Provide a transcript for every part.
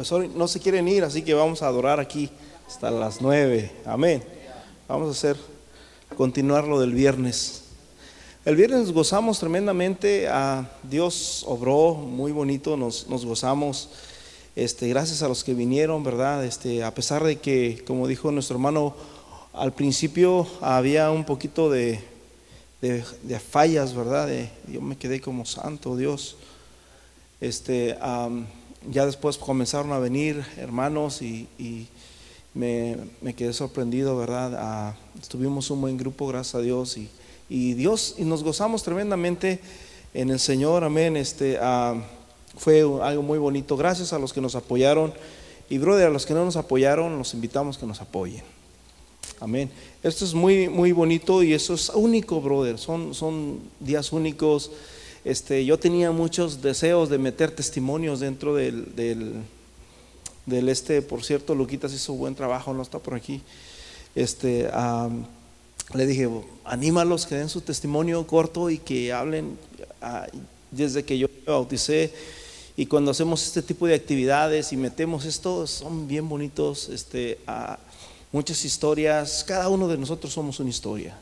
pues hoy no se quieren ir, así que vamos a adorar aquí hasta las nueve. Amén. Vamos a hacer, continuar lo del viernes. El viernes gozamos tremendamente, a Dios obró muy bonito, nos, nos gozamos. Este, gracias a los que vinieron, ¿verdad? Este, a pesar de que, como dijo nuestro hermano, al principio había un poquito de, de, fallas, ¿verdad? yo me quedé como santo Dios. Este, ya después comenzaron a venir hermanos y, me, quedé sorprendido, ¿verdad? Ah, estuvimos un buen grupo, gracias a Dios, y, Dios, y nos gozamos tremendamente en el Señor, amén. Este, ah, fue algo muy bonito. Gracias a los que nos apoyaron. Y brother, a los que no nos apoyaron, los invitamos que nos apoyen. Amén. Esto es muy, muy bonito y eso es único, brother. Son, son días únicos. Este, yo tenía muchos deseos de meter testimonios dentro del, del, este, por cierto, Luquitas hizo buen trabajo, no está por aquí. Este, le dije, anímalos que den su testimonio corto y que hablen ah, desde que yo me bauticé y cuando hacemos este tipo de actividades y metemos esto, son bien bonitos, este, muchas historias, cada uno de nosotros somos una historia.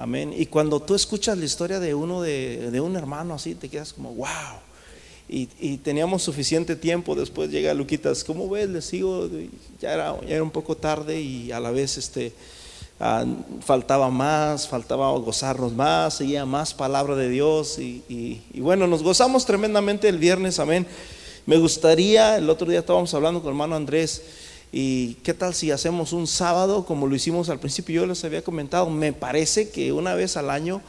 Amén. Y cuando tú escuchas la historia de uno, de, un hermano así, te quedas como, wow. Y, teníamos suficiente tiempo, después llega Luquitas, ¿cómo ves? Le sigo, ya era, ya era un poco tarde y a la vez este, Ah, faltaba más, faltaba gozarnos más, seguía más palabra de Dios y, bueno, nos gozamos tremendamente el viernes, amén. Me gustaría, el otro día estábamos hablando con hermano Andrés y qué tal si hacemos un sábado como lo hicimos al principio, yo les había comentado, me parece que una vez al año,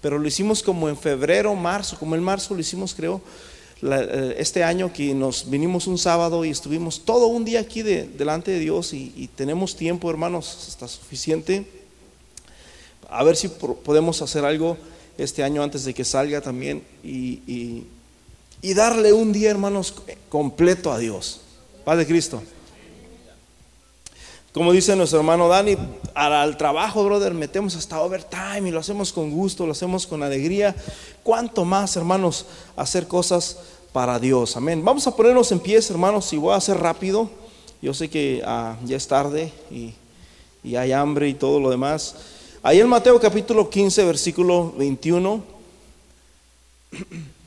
pero lo hicimos como en febrero, marzo, como en marzo lo hicimos creo eh, este año que nos vinimos un sábado y estuvimos todo un día aquí delante de Dios y, tenemos tiempo, hermanos, está suficiente. A ver si podemos hacer algo este año antes de que salga también y, y darle un día, hermanos, completo a Dios. Padre Cristo. Como dice nuestro hermano Dani, al trabajo, brother, metemos hasta overtime y lo hacemos con gusto, lo hacemos con alegría. ¿Cuánto más, hermanos, hacer cosas para Dios? Amén. Vamos a ponernos en pies, hermanos, y voy a hacer rápido. Yo sé que ah, ya es tarde y, y hay hambre y todo lo demás. Ahí en Mateo capítulo 15, versículo 21.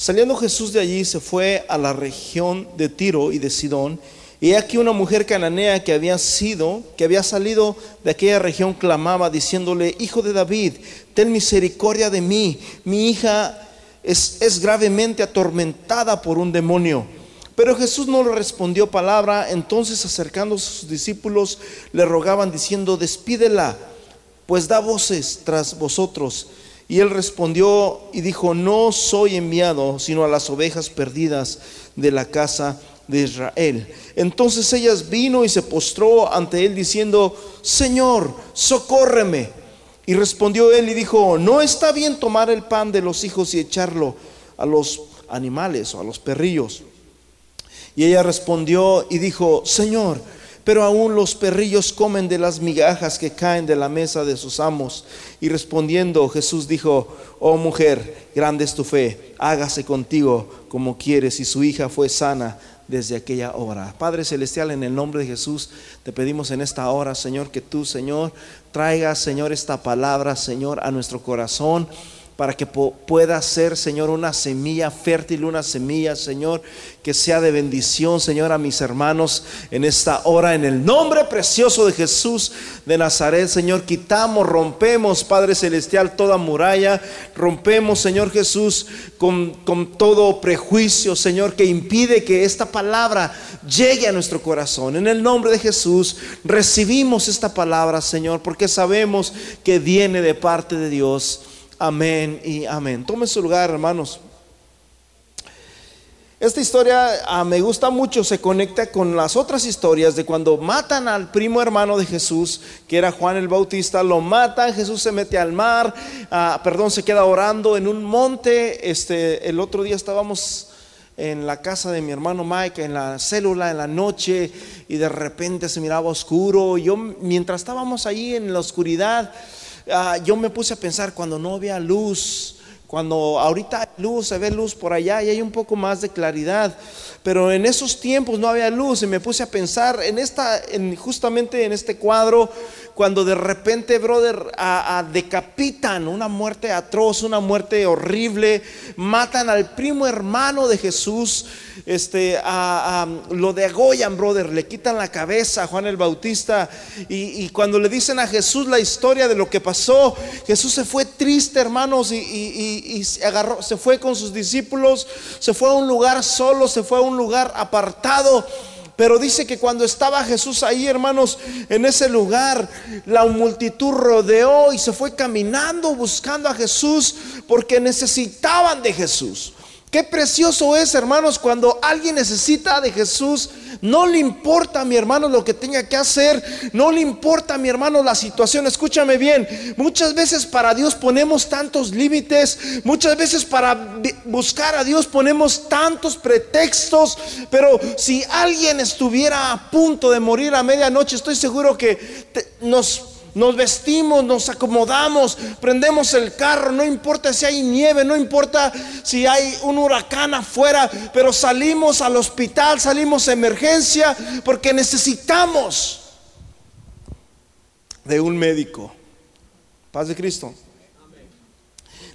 Saliendo Jesús de allí se fue a la región de Tiro y de Sidón. Y aquí una mujer cananea que había sido, que había salido de aquella región, clamaba diciéndole, Hijo de David, ten misericordia de mí. Mi hija es, es gravemente atormentada por un demonio. Pero Jesús no le respondió palabra. Entonces acercándose a sus discípulos le rogaban diciendo, despídela, pues da voces tras vosotros. Y él respondió y dijo, no soy enviado sino a las ovejas perdidas de la casa de Israel. Entonces ellas vino y se postró ante él diciendo, Señor, socórreme. Y respondió él y dijo, no está bien tomar el pan de los hijos y echarlo a los animales o a los perrillos. Y ella respondió y dijo, Señor, pero aún los perrillos comen de las migajas que caen de la mesa de sus amos. Y respondiendo Jesús dijo, oh mujer, grande es tu fe, hágase contigo como quieres. Y su hija fue sana desde aquella hora. Padre Celestial, en el nombre de Jesús, te pedimos en esta hora, Señor, que tú, Señor, traigas, Señor, esta palabra, Señor, a nuestro corazón para que pueda ser, Señor, una semilla fértil, una semilla, Señor, que sea de bendición, Señor, a mis hermanos en esta hora. En el nombre precioso de Jesús de Nazaret, Señor, quitamos, rompemos, Padre Celestial, toda muralla, rompemos, Señor Jesús, con, con todo prejuicio, Señor, que impide que esta palabra llegue a nuestro corazón. En el nombre de Jesús recibimos esta palabra, Señor, porque sabemos que viene de parte de Dios. Amén y amén. Tome su lugar, hermanos. Esta historia ah, me gusta mucho, se conecta con las otras historias de cuando matan al primo hermano de Jesús, que era Juan el Bautista, lo matan, Jesús se mete al mar, ah, perdón, se queda orando en un monte. Este, el otro día estábamos en la casa de mi hermano Mike, en la célula, en la noche, y de repente se miraba oscuro. Yo, mientras estábamos ahí en la oscuridad, ah, yo me puse a pensar cuando no había luz, cuando ahorita hay luz, se ve luz por allá y hay un poco más de claridad, pero en esos tiempos no había luz y me puse a pensar en esta, en, justamente en este cuadro, cuando de repente, brother, a, decapitan una muerte atroz, una muerte horrible, matan al primo hermano de Jesús, este, a, lo degollan, brother, le quitan la cabeza a Juan el Bautista y, cuando le dicen a Jesús la historia de lo que pasó, Jesús se fue triste, hermanos, y, y se agarró, se fue con sus discípulos, se fue a un lugar solo, se fue a un lugar apartado pero dice que cuando estaba Jesús ahí, hermanos, en ese lugar, la multitud rodeó y se fue caminando buscando a Jesús porque necesitaban de Jesús. Qué precioso es, hermanos, cuando alguien necesita de Jesús. No le importa, mi hermano, lo que tenga que hacer. No le importa, mi hermano, la situación. Escúchame bien. Muchas veces para Dios ponemos tantos límites. Muchas veces para buscar a Dios ponemos tantos pretextos. Pero si alguien estuviera a punto de morir a medianoche, estoy seguro que nos nos vestimos, nos acomodamos, prendemos el carro, no importa si hay nieve, no importa si hay un huracán afuera, pero salimos al hospital, salimos a emergencia porque necesitamos de un médico. Paz de Cristo.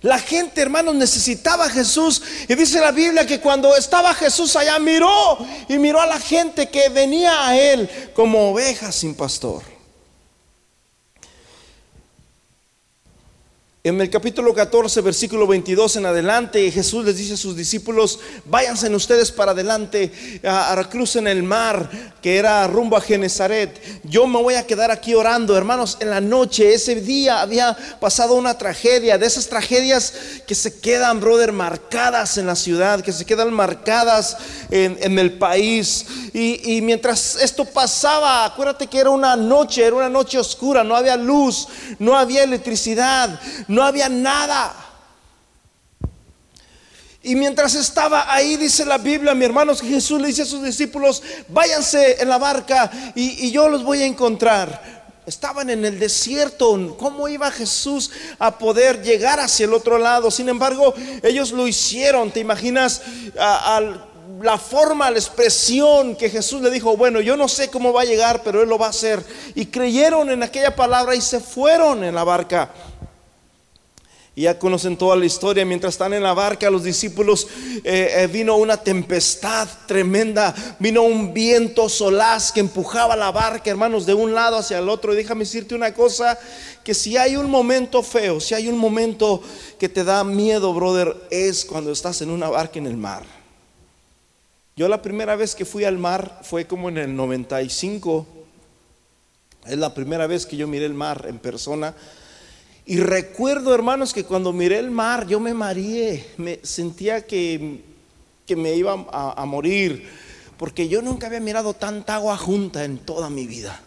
La gente, hermanos, necesitaba a Jesús. Y dice la Biblia que cuando estaba Jesús allá, miró y miró a la gente que venía a él como ovejas sin pastor. En el capítulo 14, versículo 22 en adelante, Jesús les dice a sus discípulos, váyanse ustedes para adelante, a, a, crucen el mar, que era rumbo a Genezaret. Yo me voy a quedar aquí orando, hermanos, en la noche, ese día había pasado una tragedia, de esas tragedias que se quedan, brother, marcadas en la ciudad, que se quedan marcadas en, el país. Y, mientras esto pasaba, acuérdate que era una noche, era una noche oscura, no había luz, no había electricidad había nada. Y mientras estaba ahí, dice la Biblia, mi hermanos, que Jesús le dice a sus discípulos, váyanse en la barca y, yo los voy a encontrar. Estaban en el desierto. ¿Cómo iba Jesús a poder llegar hacia el otro lado? Sin embargo, ellos lo hicieron. ¿Te imaginas la forma, la expresión que Jesús le dijo? Bueno, yo no sé cómo va a llegar, pero Él lo va a hacer. Y creyeron en aquella palabra y se fueron en la barca. Y ya conocen toda la historia. Mientras están en la barca, los discípulos eh, eh, vino una tempestad tremenda. Vino un viento solaz que empujaba la barca, hermanos, de un lado hacia el otro. Y déjame decirte una cosa: que si hay un momento feo, si hay un momento que te da miedo, brother, es cuando estás en una barca en el mar. Yo la primera vez que fui al mar fue como en el 95. Es la primera vez que yo miré el mar en persona. Y recuerdo, hermanos, que cuando miré el mar, yo me mareé, me sentía que, que me iba a, a, morir, porque yo nunca había mirado tanta agua junta en toda mi vida.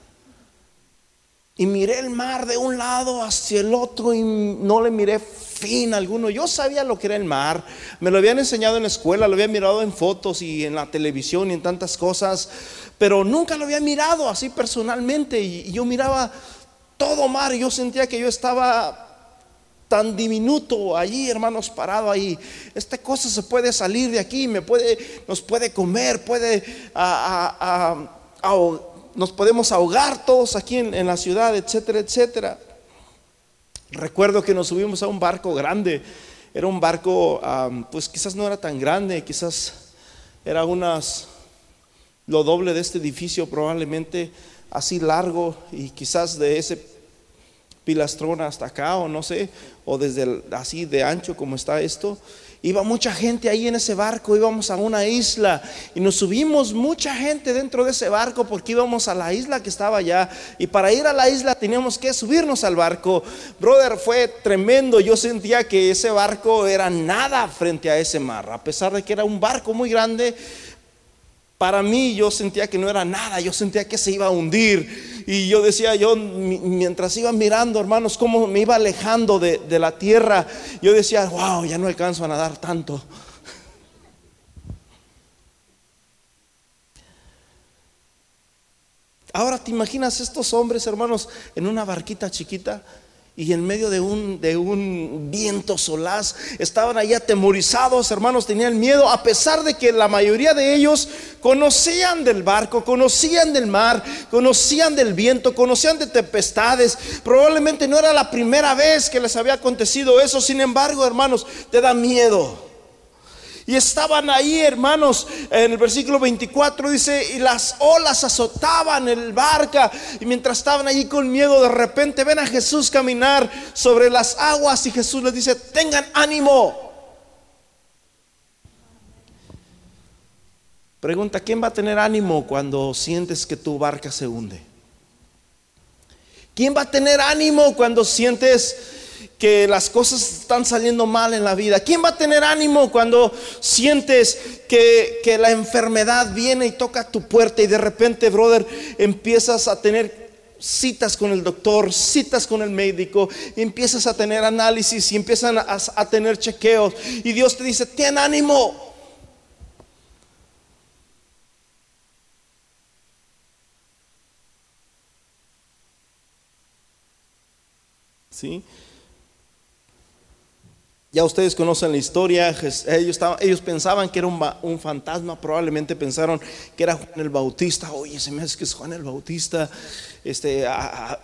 Y miré el mar de un lado hacia el otro y no le miré fin alguno. Yo sabía lo que era el mar, me lo habían enseñado en la escuela, lo había mirado en fotos y en la televisión y en tantas cosas, pero nunca lo había mirado así personalmente. Y yo miraba todo mar. Yo sentía que yo estaba tan diminuto allí, hermanos, parado ahí. Esta cosa se puede salir de aquí, me puede, nos puede comer, puede, nos podemos ahogar todos aquí en, la ciudad, etcétera, etcétera. Recuerdo que nos subimos a un barco grande. Era un barco, pues quizás no era tan grande, quizás era unas lo doble de este edificio probablemente así largo y quizás de ese pilastrón hasta acá o no sé, o desde así de ancho como está esto. Iba mucha gente ahí en ese barco, íbamos a una isla y nos subimos mucha gente dentro de ese barco porque íbamos a la isla que estaba allá y para ir a la isla teníamos que subirnos al barco. Brother, fue tremendo, yo sentía que ese barco era nada frente a ese mar, a pesar de que era un barco muy grande para mí yo sentía que no era nada, yo sentía que se iba a hundir. Y yo decía, yo mientras iba mirando, hermanos, cómo me iba alejando de, de la tierra, yo decía, wow, ya no alcanzo a nadar tanto. Ahora te imaginas estos hombres, hermanos, en una barquita chiquita, y en medio de un, de un viento solaz, estaban ahí atemorizados, hermanos, tenían miedo, a pesar de que la mayoría de ellos conocían del barco, conocían del mar, conocían del viento, conocían de tempestades. Probablemente no era la primera vez que les había acontecido eso, sin embargo, hermanos, te da miedo. Y estaban ahí, hermanos, en el versículo 24 dice, y las olas azotaban el barca. Y mientras estaban allí con miedo, de repente ven a Jesús caminar sobre las aguas y Jesús les dice, tengan ánimo. Pregunta, ¿quién va a tener ánimo cuando sientes que tu barca se hunde? ¿Quién va a tener ánimo cuando sientes que las cosas están saliendo mal en la vida? ¿Quién va a tener ánimo cuando sientes que, la enfermedad viene y toca tu puerta y de repente, brother, empiezas a tener citas con el doctor, citas con el médico, empiezas a tener análisis y empiezan a, a tener chequeos y Dios te dice, ten ánimo. ¿Sí? Ya ustedes conocen la historia, ellos, pensaban que era un, fantasma, probablemente pensaron que era Juan el Bautista, oye, se me hace que es Juan el Bautista, este,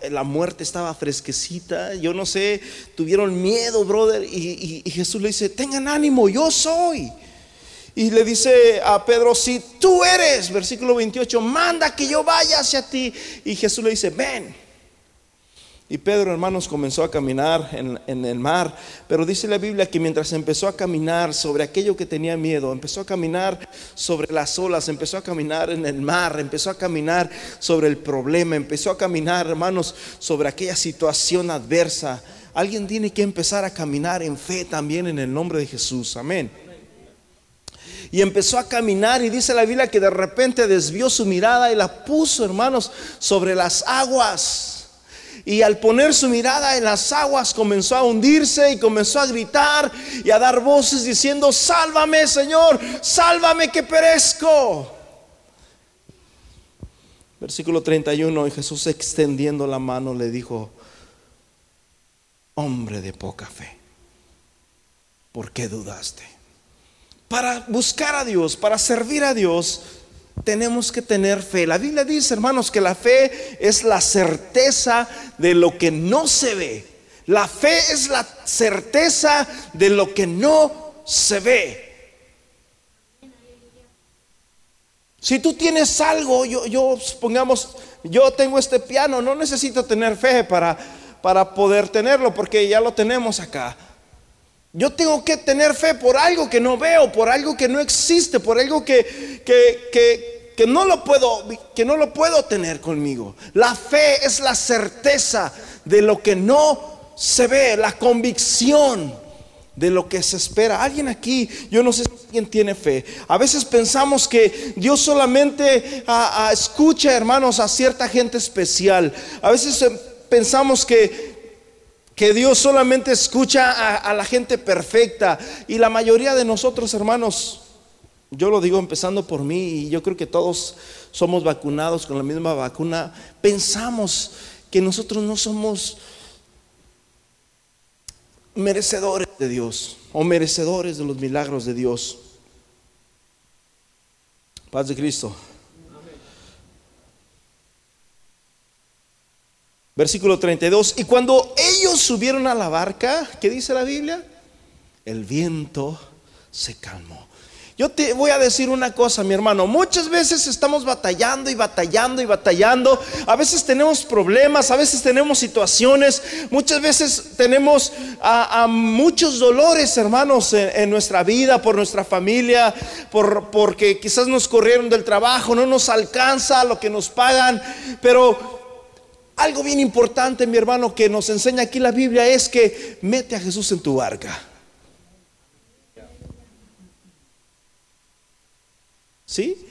la muerte estaba fresquecita, yo no sé, tuvieron miedo, brother, y, y Jesús le dice, tengan ánimo, yo soy. Y le dice a Pedro, si tú eres, versículo 28, manda que yo vaya hacia ti. Y Jesús le dice, ven. Y Pedro, hermanos, comenzó a caminar en, el mar, pero dice la Biblia que mientras empezó a caminar sobre aquello que tenía miedo, empezó a caminar sobre las olas, empezó a caminar en el mar, empezó a caminar sobre el problema, empezó a caminar, hermanos, sobre aquella situación adversa. Alguien tiene que empezar a caminar en fe también en el nombre de Jesús. Amén. Y empezó a caminar y dice la Biblia que de repente desvió su mirada y la puso, hermanos, sobre las aguas. Y al poner su mirada en las aguas comenzó a hundirse y comenzó a gritar y a dar voces diciendo, sálvame Señor, sálvame que perezco. Versículo 31, y Jesús extendiendo la mano le dijo, hombre de poca fe, ¿por qué dudaste? Para buscar a Dios, para servir a Dios, tenemos que tener fe. La Biblia dice, hermanos, que la fe es la certeza de lo que no se ve. La fe es la certeza de lo que no se ve. Si tú tienes algo, yo, yo supongamos, yo tengo este piano, no necesito tener fe para, para poder tenerlo, porque ya lo tenemos acá. Yo tengo que tener fe por algo que no veo, por algo que no existe, por algo que, que, no, lo puedo, que no lo puedo tener conmigo. La fe es la certeza de lo que no se ve, la convicción de lo que se espera. Alguien aquí, yo no sé si alguien tiene fe. A veces pensamos que Dios solamente escucha, hermanos, a cierta gente especial. A veces em, pensamos que que Dios solamente escucha a, la gente perfecta. Y la mayoría de nosotros, hermanos, yo lo digo empezando por mí, y yo creo que todos somos vacunados con la misma vacuna, pensamos que nosotros no somos merecedores de Dios o merecedores de los milagros de Dios. Paz de Cristo. Versículo 32. Y cuando ellos subieron a la barca, ¿qué dice la Biblia? El viento se calmó. Yo te voy a decir una cosa, mi hermano. Muchas veces estamos batallando y batallando y batallando. A veces tenemos problemas, a veces tenemos situaciones, muchas veces tenemos a, muchos dolores, hermanos, en, en, nuestra vida, por nuestra familia, por, porque quizás nos corrieron del trabajo, no nos alcanza lo que nos pagan. Pero algo bien importante, mi hermano, que nos enseña aquí la Biblia es que mete a Jesús en tu barca. ¿Sí?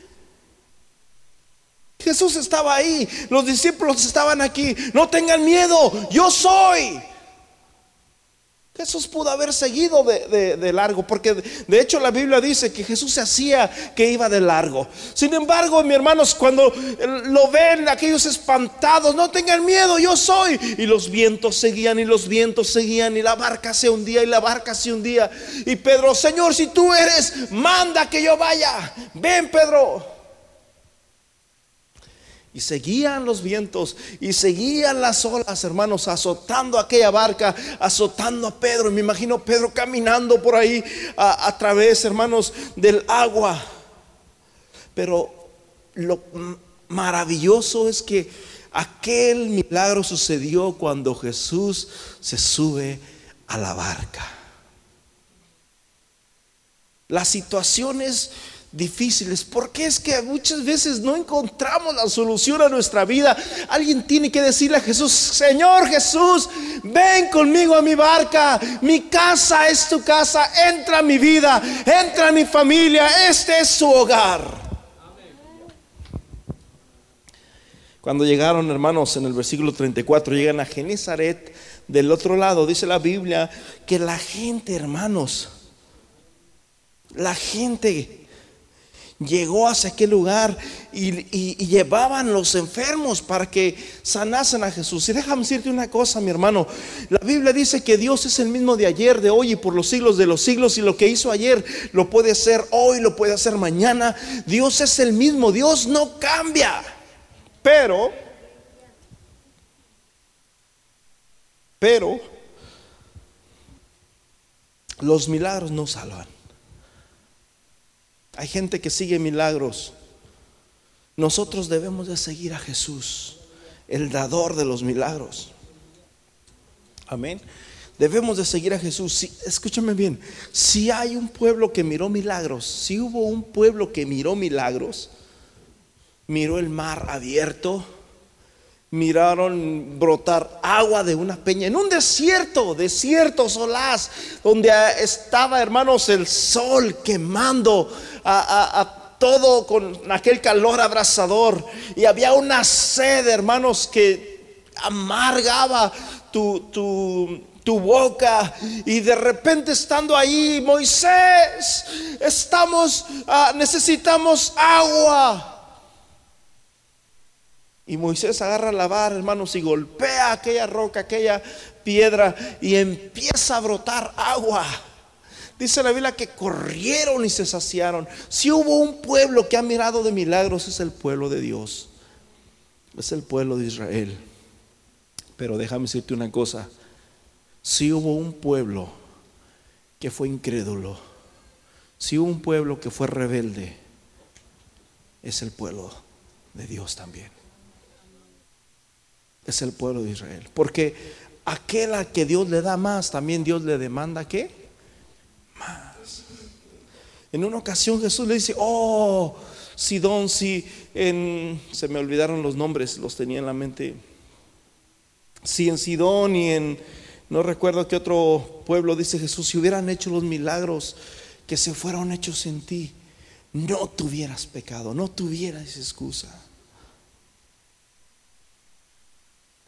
Jesús estaba ahí, los discípulos estaban aquí. No tengan miedo, yo soy. Jesús pudo haber seguido de, largo, porque de hecho la Biblia dice que Jesús se hacía que iba de largo. Sin embargo, mis hermanos, cuando lo ven aquellos espantados, no tengan miedo, yo soy. Y los vientos seguían y los vientos seguían y la barca se hundía y la barca se hundía. Y Pedro, Señor, si tú eres, manda que yo vaya. Ven, Pedro. Y seguían los vientos y seguían las olas, hermanos, azotando aquella barca, azotando a Pedro. Y me imagino Pedro caminando por ahí a, través, hermanos, del agua. Pero lo maravilloso es que aquel milagro sucedió cuando Jesús se sube a la barca. Las situaciones difíciles. Porque es que muchas veces no encontramos la solución a nuestra vida. Alguien tiene que decirle a Jesús, Señor Jesús, ven conmigo a mi barca. Mi casa es tu casa. Entra a mi vida, entra a mi familia. Este es su hogar. Cuando llegaron, hermanos, en el versículo 34, llegan a Genezaret, del otro lado, dice la Biblia, que la gente, hermanos, la gente llegó hacia aquel lugar y, llevaban los enfermos para que sanasen a Jesús. Y déjame decirte una cosa, mi hermano. La Biblia dice que Dios es el mismo de ayer, de hoy y por los siglos de los siglos. Y lo que hizo ayer lo puede hacer hoy, lo puede hacer mañana. Dios es el mismo, Dios no cambia. Pero, pero, los milagros no salvan. Hay gente que sigue milagros. Nosotros debemos de seguir a Jesús, el dador de los milagros. Amén. Debemos de seguir a Jesús. Si, escúchame bien, si hay un pueblo que miró milagros, si hubo un pueblo que miró milagros, miró el mar abierto, miraron brotar agua de una peña en un desierto, desierto solaz, donde estaba, hermanos, el sol quemando a, todo con aquel calor abrasador. Y había una sed, hermanos, que amargaba tu, tu boca y de repente estando ahí, Moisés, estamos, ah, necesitamos agua. Y Moisés agarra la vara, hermanos, y golpea aquella roca, aquella piedra, y empieza a brotar agua. Dice la Biblia que corrieron y se saciaron. Si hubo un pueblo que ha mirado de milagros, es el pueblo de Dios. Es el pueblo de Israel. Pero déjame decirte una cosa. Si hubo un pueblo que fue incrédulo, si hubo un pueblo que fue rebelde, es el pueblo de Dios también es el pueblo de Israel. Porque aquel a que Dios le da más, también Dios le demanda qué? Más. En una ocasión Jesús le dice, oh, Sidón, si en, se me olvidaron los nombres, los tenía en la mente. Si en Sidón y en, no recuerdo qué otro pueblo dice Jesús, si hubieran hecho los milagros que se fueron hechos en ti, no tuvieras pecado, no tuvieras excusa.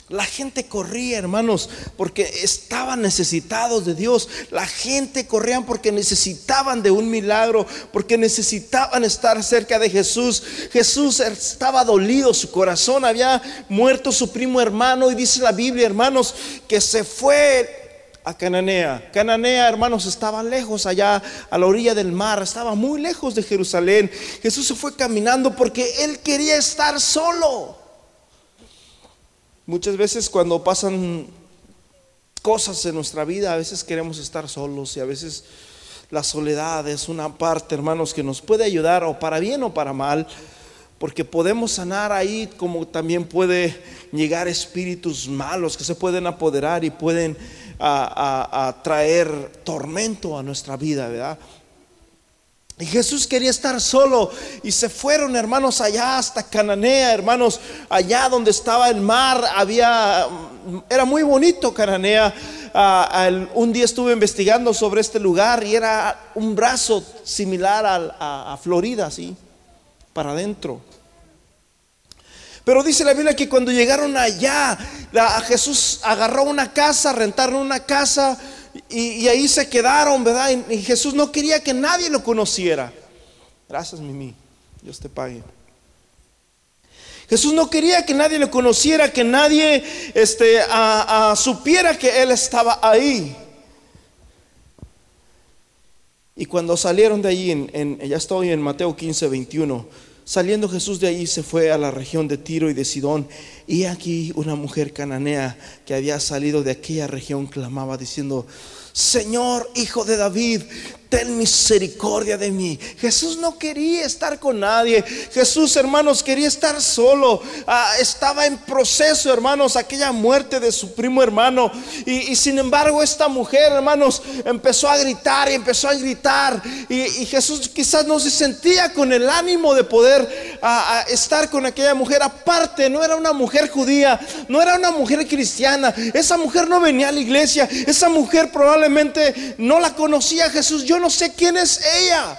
La gente corría, hermanos, porque estaban necesitados de Dios. La gente corría porque necesitaban de un milagro, porque necesitaban estar cerca de Jesús. Jesús estaba dolido, su corazón había muerto su primo hermano y dice la Biblia, hermanos, que se fue a Cananea. Cananea, hermanos, estaba lejos allá a la orilla del mar, estaba muy lejos de Jerusalén. Jesús se fue caminando porque él quería estar solo. Muchas veces cuando pasan cosas en nuestra vida, a veces queremos estar solos y a veces la soledad es una parte, hermanos, que nos puede ayudar o para bien o para mal, porque podemos sanar ahí como también puede llegar espíritus malos que se pueden apoderar y pueden a, traer tormento a nuestra vida, ¿verdad? Y Jesús quería estar solo y se fueron hermanos allá hasta Cananea, hermanos, allá donde estaba el mar, había, era muy bonito Cananea. Ah, un día estuve investigando sobre este lugar y era un brazo similar a Florida, así, para adentro. Pero dice la Biblia que cuando llegaron allá, Jesús agarró una casa, rentaron una casa y, ahí se quedaron, ¿verdad? Y, Jesús no quería que nadie lo conociera. Gracias, Mimi. Dios te pague. Jesús no quería que nadie lo conociera, que nadie este, supiera que Él estaba ahí. Y cuando salieron de allí, ya estoy en Mateo 15, 21, saliendo Jesús de allí se fue a la región de Tiro y de Sidón. Y aquí una mujer cananea que había salido de aquella región clamaba diciendo, Señor, hijo de David, ten misericordia de mí. Jesús no quería estar con nadie. Jesús, hermanos, quería estar solo. Ah, estaba en proceso, hermanos, aquella muerte de su primo hermano. Y, sin embargo, esta mujer, hermanos, empezó a gritar y empezó a gritar. Y, Jesús quizás no se sentía con el ánimo de poder ah, estar con aquella mujer. Aparte, no era una mujer judía, no era una mujer cristiana. Esa mujer no venía a la iglesia. Esa mujer probablemente no la conocía Jesús. Yo no sé quién es ella.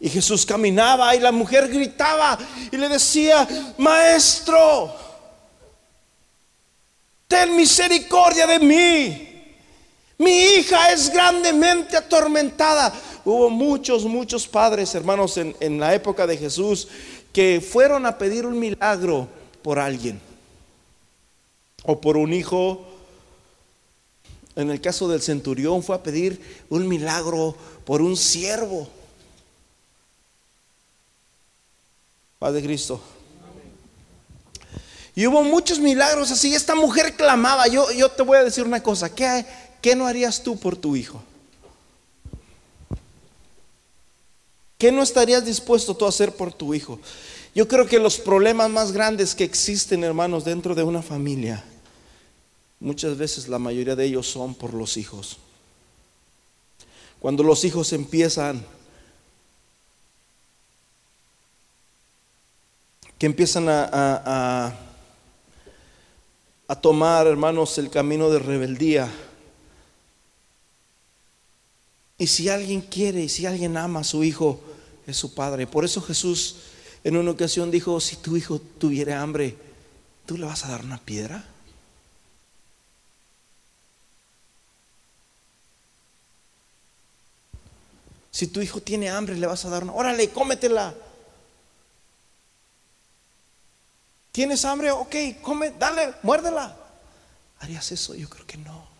Y Jesús caminaba y la mujer gritaba y le decía, maestro, ten misericordia de mí. Mi hija es grandemente atormentada. Hubo muchos, muchos padres, hermanos, en, la época de Jesús que fueron a pedir un milagro por alguien o por un hijo en el caso del centurión fue a pedir un milagro por un siervo. Padre Cristo. Y hubo muchos milagros así. Esta mujer clamaba. Yo, yo te voy a decir una cosa. ¿Qué, ¿Qué no harías tú por tu hijo? ¿Qué no estarías dispuesto tú a hacer por tu hijo? Yo creo que los problemas más grandes que existen, hermanos, dentro de una familia muchas veces la mayoría de ellos son por los hijos. Cuando los hijos empiezan, que empiezan a, a, tomar, hermanos, el camino de rebeldía. Y si alguien quiere, y si alguien ama a su hijo, es su padre. Por eso Jesús en una ocasión dijo, si tu hijo tuviera hambre, ¿tú le vas a dar una piedra? Si tu hijo tiene hambre, le vas a dar una. Órale, cómetela. ¿Tienes hambre? Ok, come, dale, muérdela. ¿Harías eso? Yo creo que no.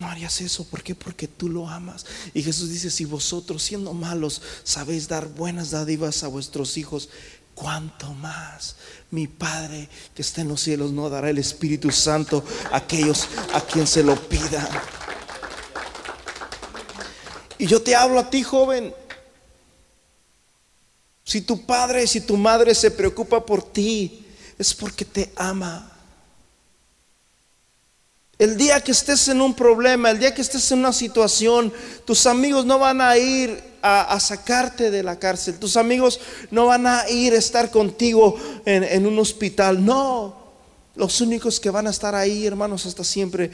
No harías eso. ¿Por qué? Porque tú lo amas. Y Jesús dice, si vosotros siendo malos sabéis dar buenas dádivas a vuestros hijos, cuánto más mi Padre que está en los cielos no dará el Espíritu Santo a aquellos a quien se lo pida. Y yo te hablo a ti, joven. Si tu padre, si tu madre se preocupa por ti, es porque te ama. El día que estés en un problema, el día que estés en una situación, tus amigos no van a ir a, sacarte de la cárcel, tus amigos no van a ir a estar contigo en, un hospital, no. Los únicos que van a estar ahí, hermanos, hasta siempre,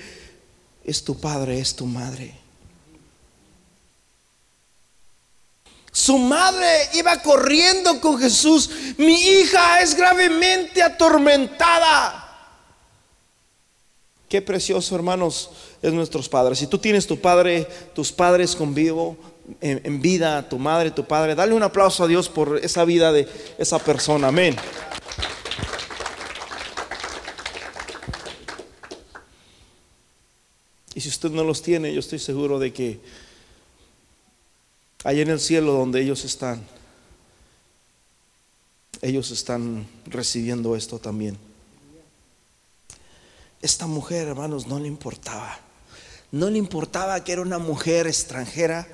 es tu padre, es tu madre. Su madre iba corriendo con Jesús. Mi hija es gravemente atormentada. Qué precioso, hermanos, es nuestros padres. Si tú tienes tu padre, tus padres con vivo, en, vida, tu madre, tu padre, dale un aplauso a Dios por esa vida de esa persona. Amén. Y si usted no los tiene, yo estoy seguro de que Allá en el cielo donde ellos están, ellos están recibiendo esto también. Esta mujer, hermanos, no le importaba. No le importaba que era una mujer extranjera.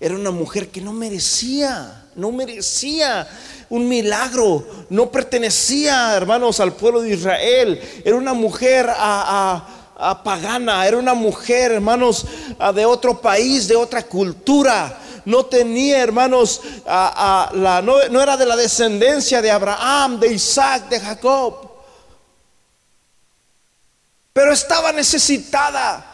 Era una mujer que no merecía, no merecía un milagro. No pertenecía, hermanos, al pueblo de Israel. Era una mujer a, pagana. Era una mujer, hermanos, de otro país, de otra cultura no tenía, hermanos, no era de la descendencia de Abraham, de Isaac, de Jacob. Pero estaba necesitada.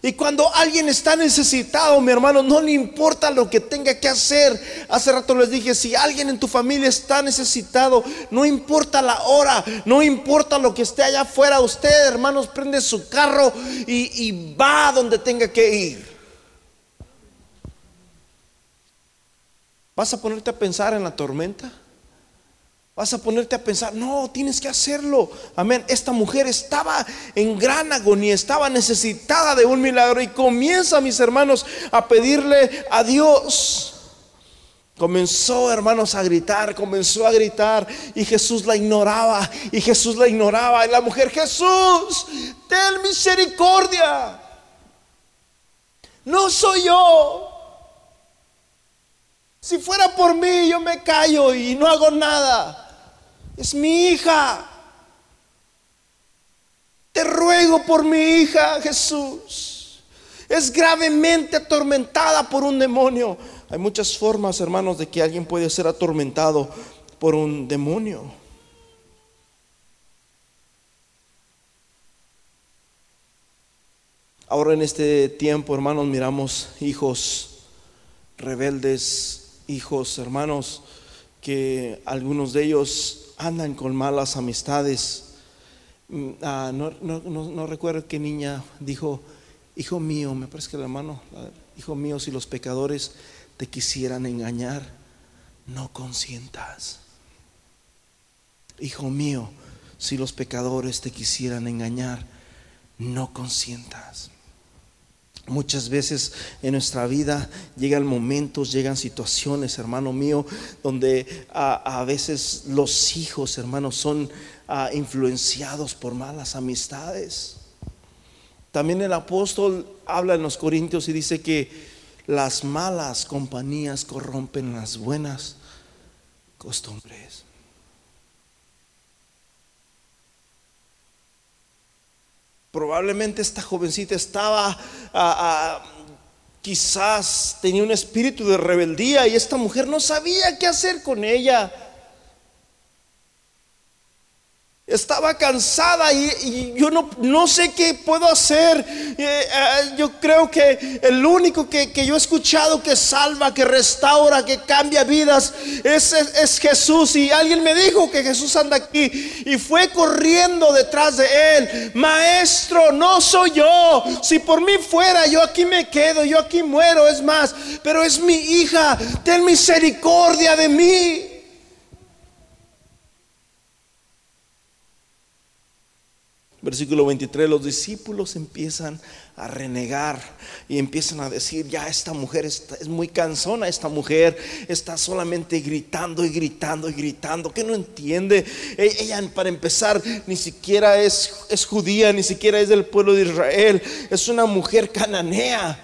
Y cuando alguien está necesitado, mi hermano, no le importa lo que tenga que hacer. Hace rato les dije, si alguien en tu familia está necesitado, no importa la hora, no importa lo que esté allá afuera, usted, hermanos, prende su carro y, y va donde tenga que ir. ¿Vas a ponerte a pensar en la tormenta? Vas a ponerte a pensar, no, tienes que hacerlo. Amén. Esta mujer estaba en gran agonía, estaba necesitada de un milagro y comienza, mis hermanos, a pedirle a Dios. Comenzó, hermanos, a gritar, comenzó a gritar y Jesús la ignoraba y Jesús la ignoraba. Y la mujer, Jesús, ten misericordia. No soy yo. Si fuera por mí, yo me callo y no hago nada. Es mi hija. Te ruego por mi hija, Jesús. Es gravemente atormentada por un demonio. Hay muchas formas, hermanos, de que alguien puede ser atormentado por un demonio. Ahora en este tiempo, hermanos, miramos hijos rebeldes, hijos, hermanos, que algunos de ellos andan con malas amistades. Mm, ah, no, recuerdo qué niña dijo, hijo mío, me parece que el hermano, hijo mío, si los pecadores te quisieran engañar, no consientas. Hijo mío, si los pecadores te quisieran engañar, no consientas. Muchas veces en nuestra vida llegan momentos, llegan situaciones, hermano mío, donde a, veces los hijos, hermanos, son ah, influenciados por malas amistades. También el apóstol habla en los Corintios y dice que las malas compañías corrompen las buenas costumbres. Probablemente esta jovencita estaba, ah, ah, quizás tenía un espíritu de rebeldía y esta mujer no sabía qué hacer con ella. Estaba cansada y, yo no, no, sé qué puedo hacer. Eh, eh, yo creo que el único que, yo he escuchado que salva, que restaura, que cambia vidas es, es, Jesús. Y alguien me dijo que Jesús anda aquí y fue corriendo detrás de él. Maestro, no soy yo. Si por mí fuera, yo aquí me quedo, yo aquí muero. Es más, pero es mi hija. Ten misericordia de mí. Versículo 23, los discípulos empiezan a renegar y empiezan a decir, ya esta mujer es muy cansona, esta mujer está solamente gritando y gritando y gritando, que no entiende. E, ella para empezar ni siquiera es, es judía, ni siquiera es del pueblo de Israel, es una mujer cananea.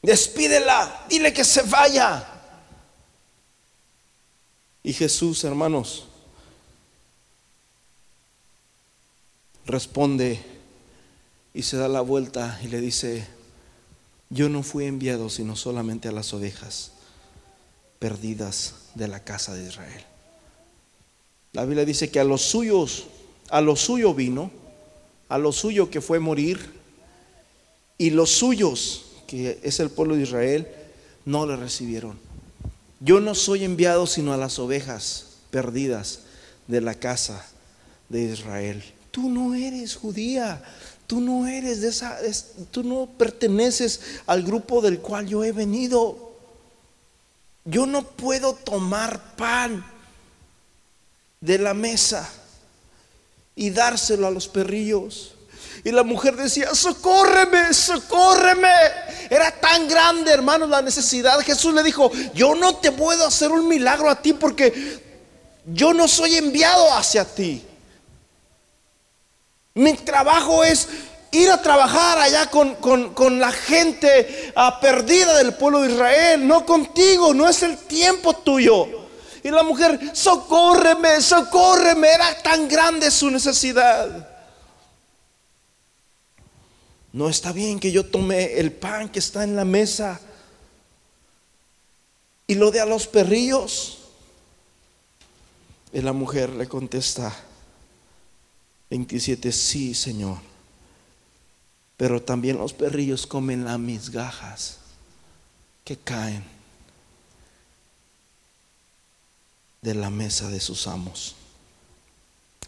Despídela, dile que se vaya. Y Jesús, hermanos, responde y se da la vuelta y le dice, yo no fui enviado sino solamente a las ovejas perdidas de la casa de Israel. La Biblia dice que a los suyos, a lo suyo vino, a lo suyo que fue morir, y los suyos, que es el pueblo de Israel, no le recibieron. Yo no soy enviado sino a las ovejas perdidas de la casa de Israel. Tú no eres judía, tú no eres de esa, tú no perteneces al grupo del cual yo he venido. Yo no puedo tomar pan de la mesa y dárselo a los perrillos. Y la mujer decía, socórreme, socórreme. Era tan grande, hermanos, la necesidad. Jesús le dijo, yo no te puedo hacer un milagro a ti porque yo no soy enviado hacia ti. Mi trabajo es ir a trabajar allá con, la gente ah, perdida del pueblo de Israel, no contigo, no es el tiempo tuyo. Y la mujer, socórreme, socórreme, era tan grande su necesidad. No está bien que yo tome el pan que está en la mesa y lo dé a los perrillos. Y la mujer le contesta, 27, sí, Señor, pero también los perrillos comen las migajas que caen de la mesa de sus amos.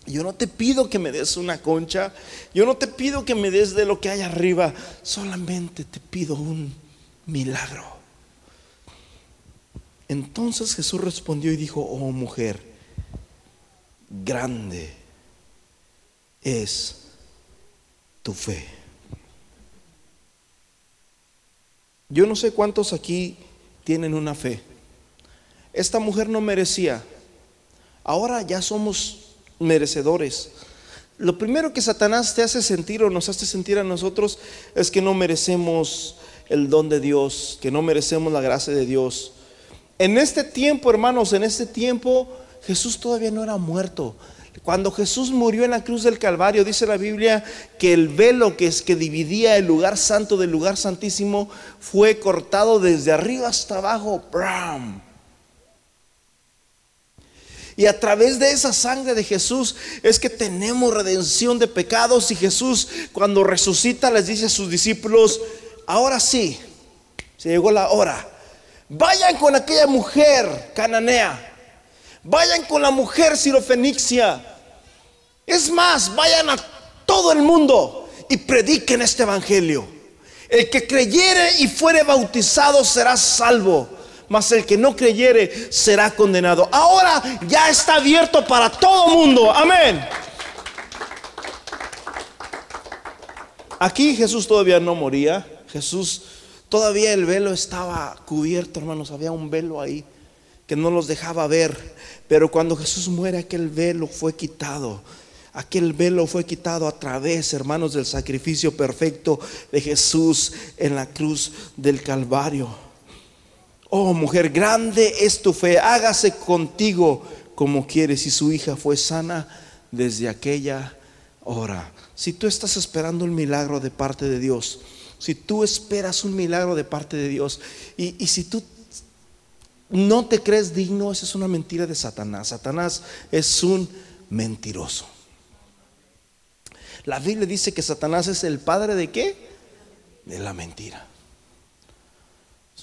Yo no te pido que me des una concha, yo no te pido que me des de lo que hay arriba, solamente te pido un milagro. Entonces Jesús respondió y dijo, oh mujer, grande es tu fe. Yo no sé cuántos aquí tienen una fe. Esta mujer no merecía. Ahora ya somos merecedores. Lo primero que Satanás te hace sentir o nos hace sentir a nosotros es que no merecemos el don de Dios, que no merecemos la gracia de Dios. En este tiempo, hermanos, en este tiempo Jesús todavía no era muerto. Cuando Jesús murió en la cruz del Calvario, dice la Biblia que el velo que es que dividía el lugar santo del lugar santísimo fue cortado desde arriba hasta abajo. ¡Bram! Y a través de esa sangre de Jesús es que tenemos redención de pecados. Y Jesús cuando resucita les dice a sus discípulos, ahora sí, se llegó la hora. Vayan con aquella mujer cananea. Vayan con la mujer sirofenicia. Es más, vayan a todo el mundo y prediquen este evangelio. El que creyere y fuere bautizado será salvo mas el que no creyere será condenado. Ahora ya está abierto para todo mundo. Amén. Aquí Jesús todavía no moría. Jesús todavía el velo estaba cubierto, hermanos. Había un velo ahí que no los dejaba ver. Pero cuando Jesús muere, aquel velo fue quitado. Aquel velo fue quitado a través, hermanos, del sacrificio perfecto de Jesús en la cruz del Calvario. Oh mujer, grande es tu fe, hágase contigo como quieres. Y su hija fue sana desde aquella hora. Si tú estás esperando un milagro de parte de Dios, si tú esperas un milagro de parte de Dios, y, y si tú no te crees digno, esa es una mentira de Satanás. Satanás es un mentiroso. La Biblia dice que Satanás es el padre de qué? De la mentira.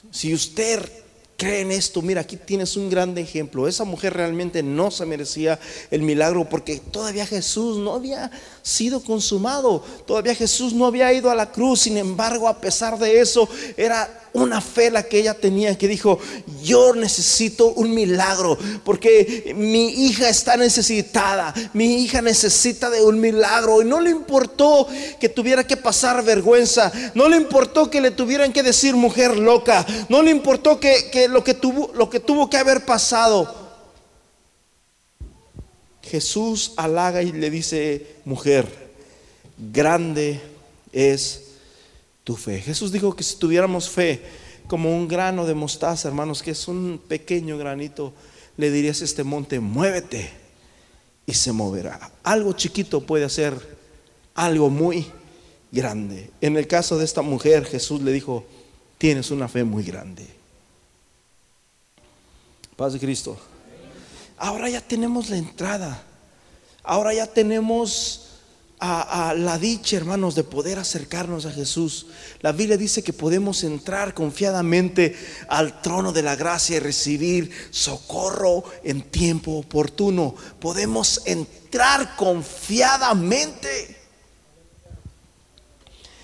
Si usted cree en esto, mira, aquí tienes un grande ejemplo. Esa mujer realmente no se merecía el milagro porque todavía Jesús no había sido consumado, todavía Jesús no había ido a la cruz. Sin embargo, a pesar de eso, era una fe la que ella tenía que dijo, yo necesito un milagro porque mi hija está necesitada, mi hija necesita de un milagro y no le importó que tuviera que pasar vergüenza, no le importó que le tuvieran que decir mujer loca, no le importó que, lo, que tuvo, lo que tuvo que haber pasado. Jesús halaga y le dice, mujer, grande es tu fe. Jesús dijo que si tuviéramos fe como un grano de mostaza, hermanos, que es un pequeño granito, le dirías a este monte, muévete y se moverá. Algo chiquito puede hacer algo muy grande. En el caso de esta mujer, Jesús le dijo, tienes una fe muy grande. Paz de Cristo. Ahora ya tenemos la entrada. Ahora ya tenemos a, la dicha, hermanos, de poder acercarnos a Jesús. La Biblia dice que podemos entrar confiadamente al trono de la gracia y recibir socorro en tiempo oportuno. Podemos entrar confiadamente.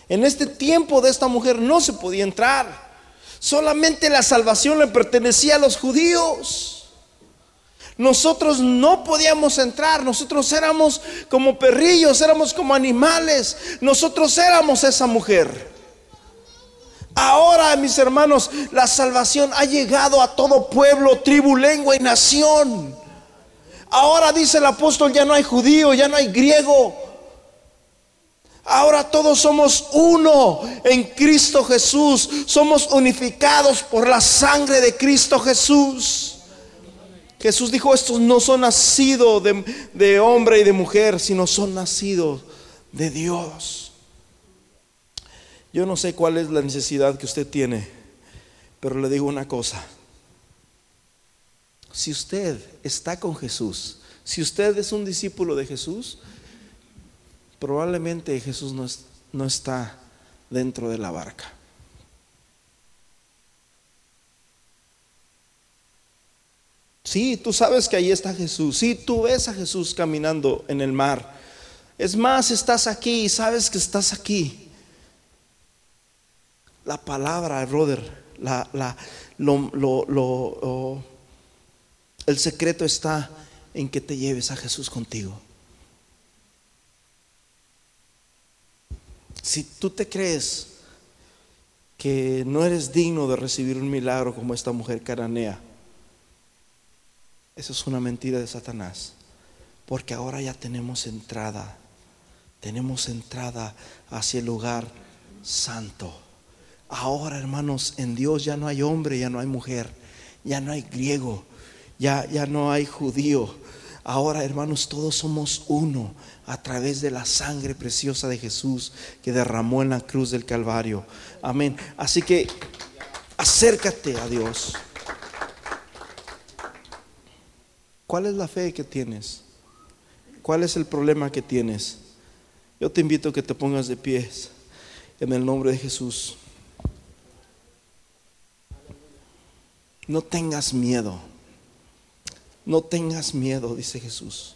En este tiempo de esta mujer no se podía entrar. Solamente la salvación le pertenecía a los judíos. Nosotros no podíamos entrar, nosotros éramos como perrillos, éramos como animales, nosotros éramos esa mujer. Ahora, mis hermanos, la salvación ha llegado a todo pueblo, tribu, lengua y nación. Ahora dice el apóstol, ya no hay judío, ya no hay griego. Ahora todos somos uno en Cristo Jesús. Somos unificados por la sangre de Cristo Jesús. Jesús dijo, estos no son nacidos de, hombre y de mujer, sino son nacidos de Dios. Yo no sé cuál es la necesidad que usted tiene, pero le digo una cosa. Si usted está con Jesús, Si usted es un discípulo de Jesús, probablemente Jesús no, no está dentro de la barca. Sí, tú sabes que ahí está Jesús. Sí, tú ves a Jesús caminando en el mar. Es más, estás aquí y sabes que estás aquí. La palabra, brother, la, la, lo, lo, el secreto está en que te lleves a Jesús contigo. Si tú te crees que no eres digno de recibir un milagro como esta mujer cananea, eso es una mentira de Satanás, porque ahora ya tenemos entrada, tenemos entrada hacia el lugar santo. Ahora, hermanos, en Dios ya no hay hombre, ya no hay mujer, ya no hay griego, ya, ya no hay judío. Ahora, hermanos, todos somos uno a través de la sangre preciosa de Jesús que derramó en la cruz del Calvario. Amén. Así que acércate a Dios. ¿Cuál es la fe que tienes? ¿Cuál es el problema que tienes? Yo te invito a que te pongas de pies en el nombre de Jesús. No tengas miedo. No tengas miedo, dice Jesús.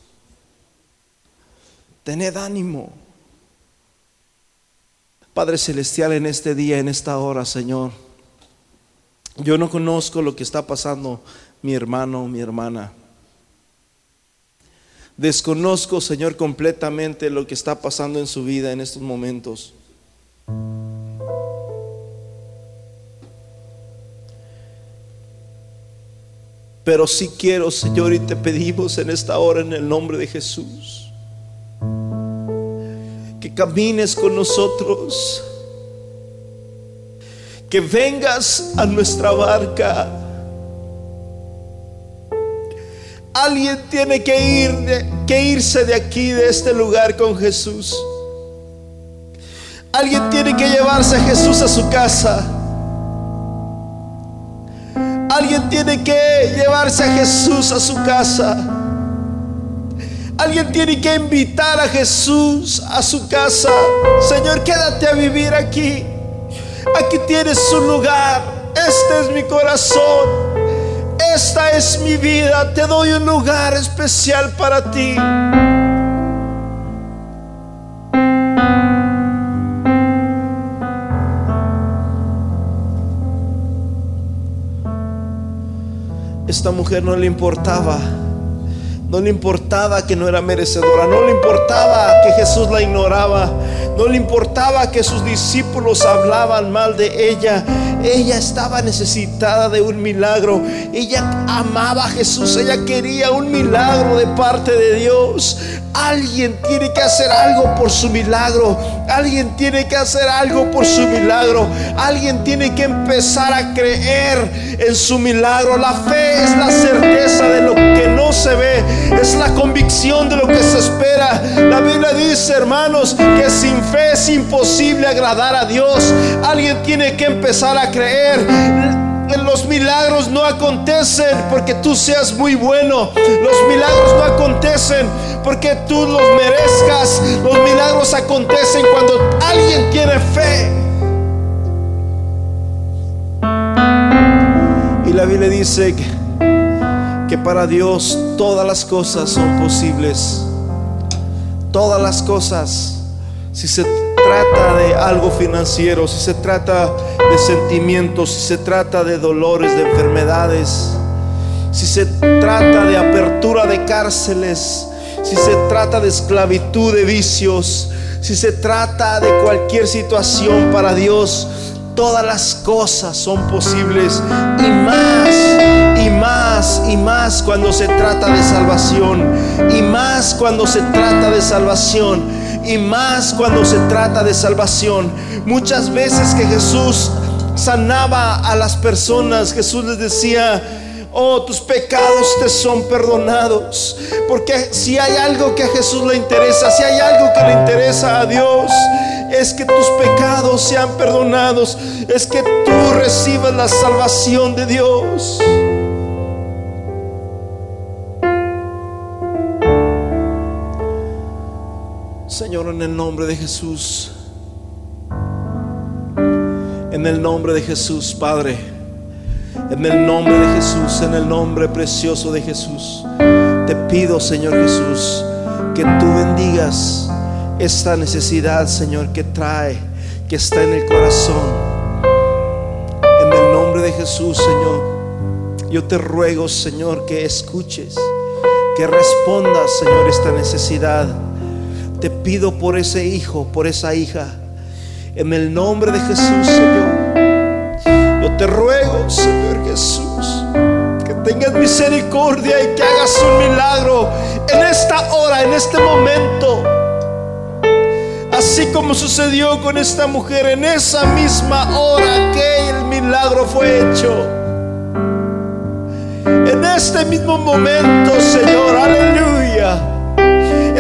Tened ánimo. Padre Celestial, en este día, en esta hora, Señor, yo no conozco lo que está pasando mi hermano, mi hermana. Desconozco, Señor, completamente lo que está pasando en su vida en estos momentos. Pero si quiero, Señor, y te pedimos en esta hora en el nombre de Jesús, que camines con nosotros, que vengas a nuestra barca. Alguien tiene que, ir que irse de aquí, de este lugar con Jesús. Alguien tiene que llevarse a Jesús a su casa. Alguien tiene que llevarse a Jesús a su casa. Alguien tiene que invitar a Jesús a su casa. Señor, quédate a vivir aquí. Aquí tienes un lugar. Este es mi corazón. Esta es mi vida. Te doy un lugar especial para ti. esta mujer no le importaba. No le importaba que no era merecedora, no le importaba que Jesús la ignoraba, no le importaba que sus discípulos hablaban mal de ella. Ella estaba necesitada de un milagro. Ella amaba a Jesús, ella quería un milagro de parte de Dios. Alguien tiene que hacer algo por su milagro. Alguien tiene que hacer algo por su milagro. Alguien tiene que empezar a creer en su milagro. La fe es la certeza de lo que no se ve. Es la convicción de lo que se espera. La Biblia dice, hermanos, que sin fe es imposible agradar a Dios. Alguien tiene que empezar a creer los milagros no acontecen porque tú seas muy bueno. Los milagros no acontecen porque tú los merezcas. Los milagros acontecen cuando alguien tiene fe. Y la Biblia dice que, para Dios todas las cosas son posibles. Todas las cosas. Si se trata de algo financiero, si se trata de sentimientos, si se trata de dolores, de enfermedades, si se trata de apertura de cárceles, si se trata de esclavitud de vicios, si se trata de cualquier situación para Dios, todas las cosas son posibles. Y más y más y más cuando se trata de salvación. Y más cuando se trata de salvación. Y más cuando se trata de salvación. Muchas veces que Jesús sanaba a las personas, Jesús les decía, oh, tus pecados te son perdonados. Porque si hay algo que a Jesús le interesa, si hay algo que le interesa a Dios, es que tus pecados sean perdonados, es que tú recibas la salvación de Dios. Señor, en el nombre de Jesús. En el nombre de Jesús, Padre. En el nombre de Jesús, en el nombre precioso de Jesús. Te pido, Señor Jesús, que tú bendigas esta necesidad, Señor, que trae, que está en el corazón. En el nombre de Jesús, Señor. Yo te ruego, Señor, que escuches, que respondas, Señor, esta necesidad. Te pido por ese hijo, por esa hija. En el nombre de Jesús, Señor. Yo te ruego, Señor Jesús, que tengas misericordia y que hagas un milagro en esta hora, en este momento. Así como sucedió con esta mujer en esa misma hora que el milagro fue hecho. En este mismo momento, Señor, aleluya.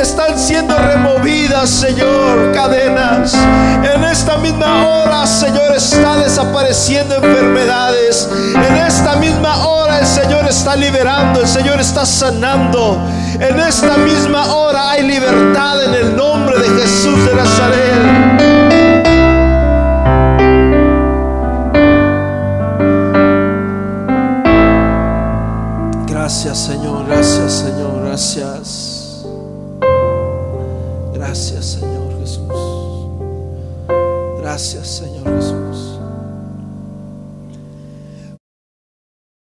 Están siendo removidas, Señor, cadenas. En esta misma hora, Señor, está desapareciendo enfermedades. En esta misma hora el Señor está liberando, el Señor está sanando. En esta misma hora hay libertad en el nombre de Jesús de Nazaret.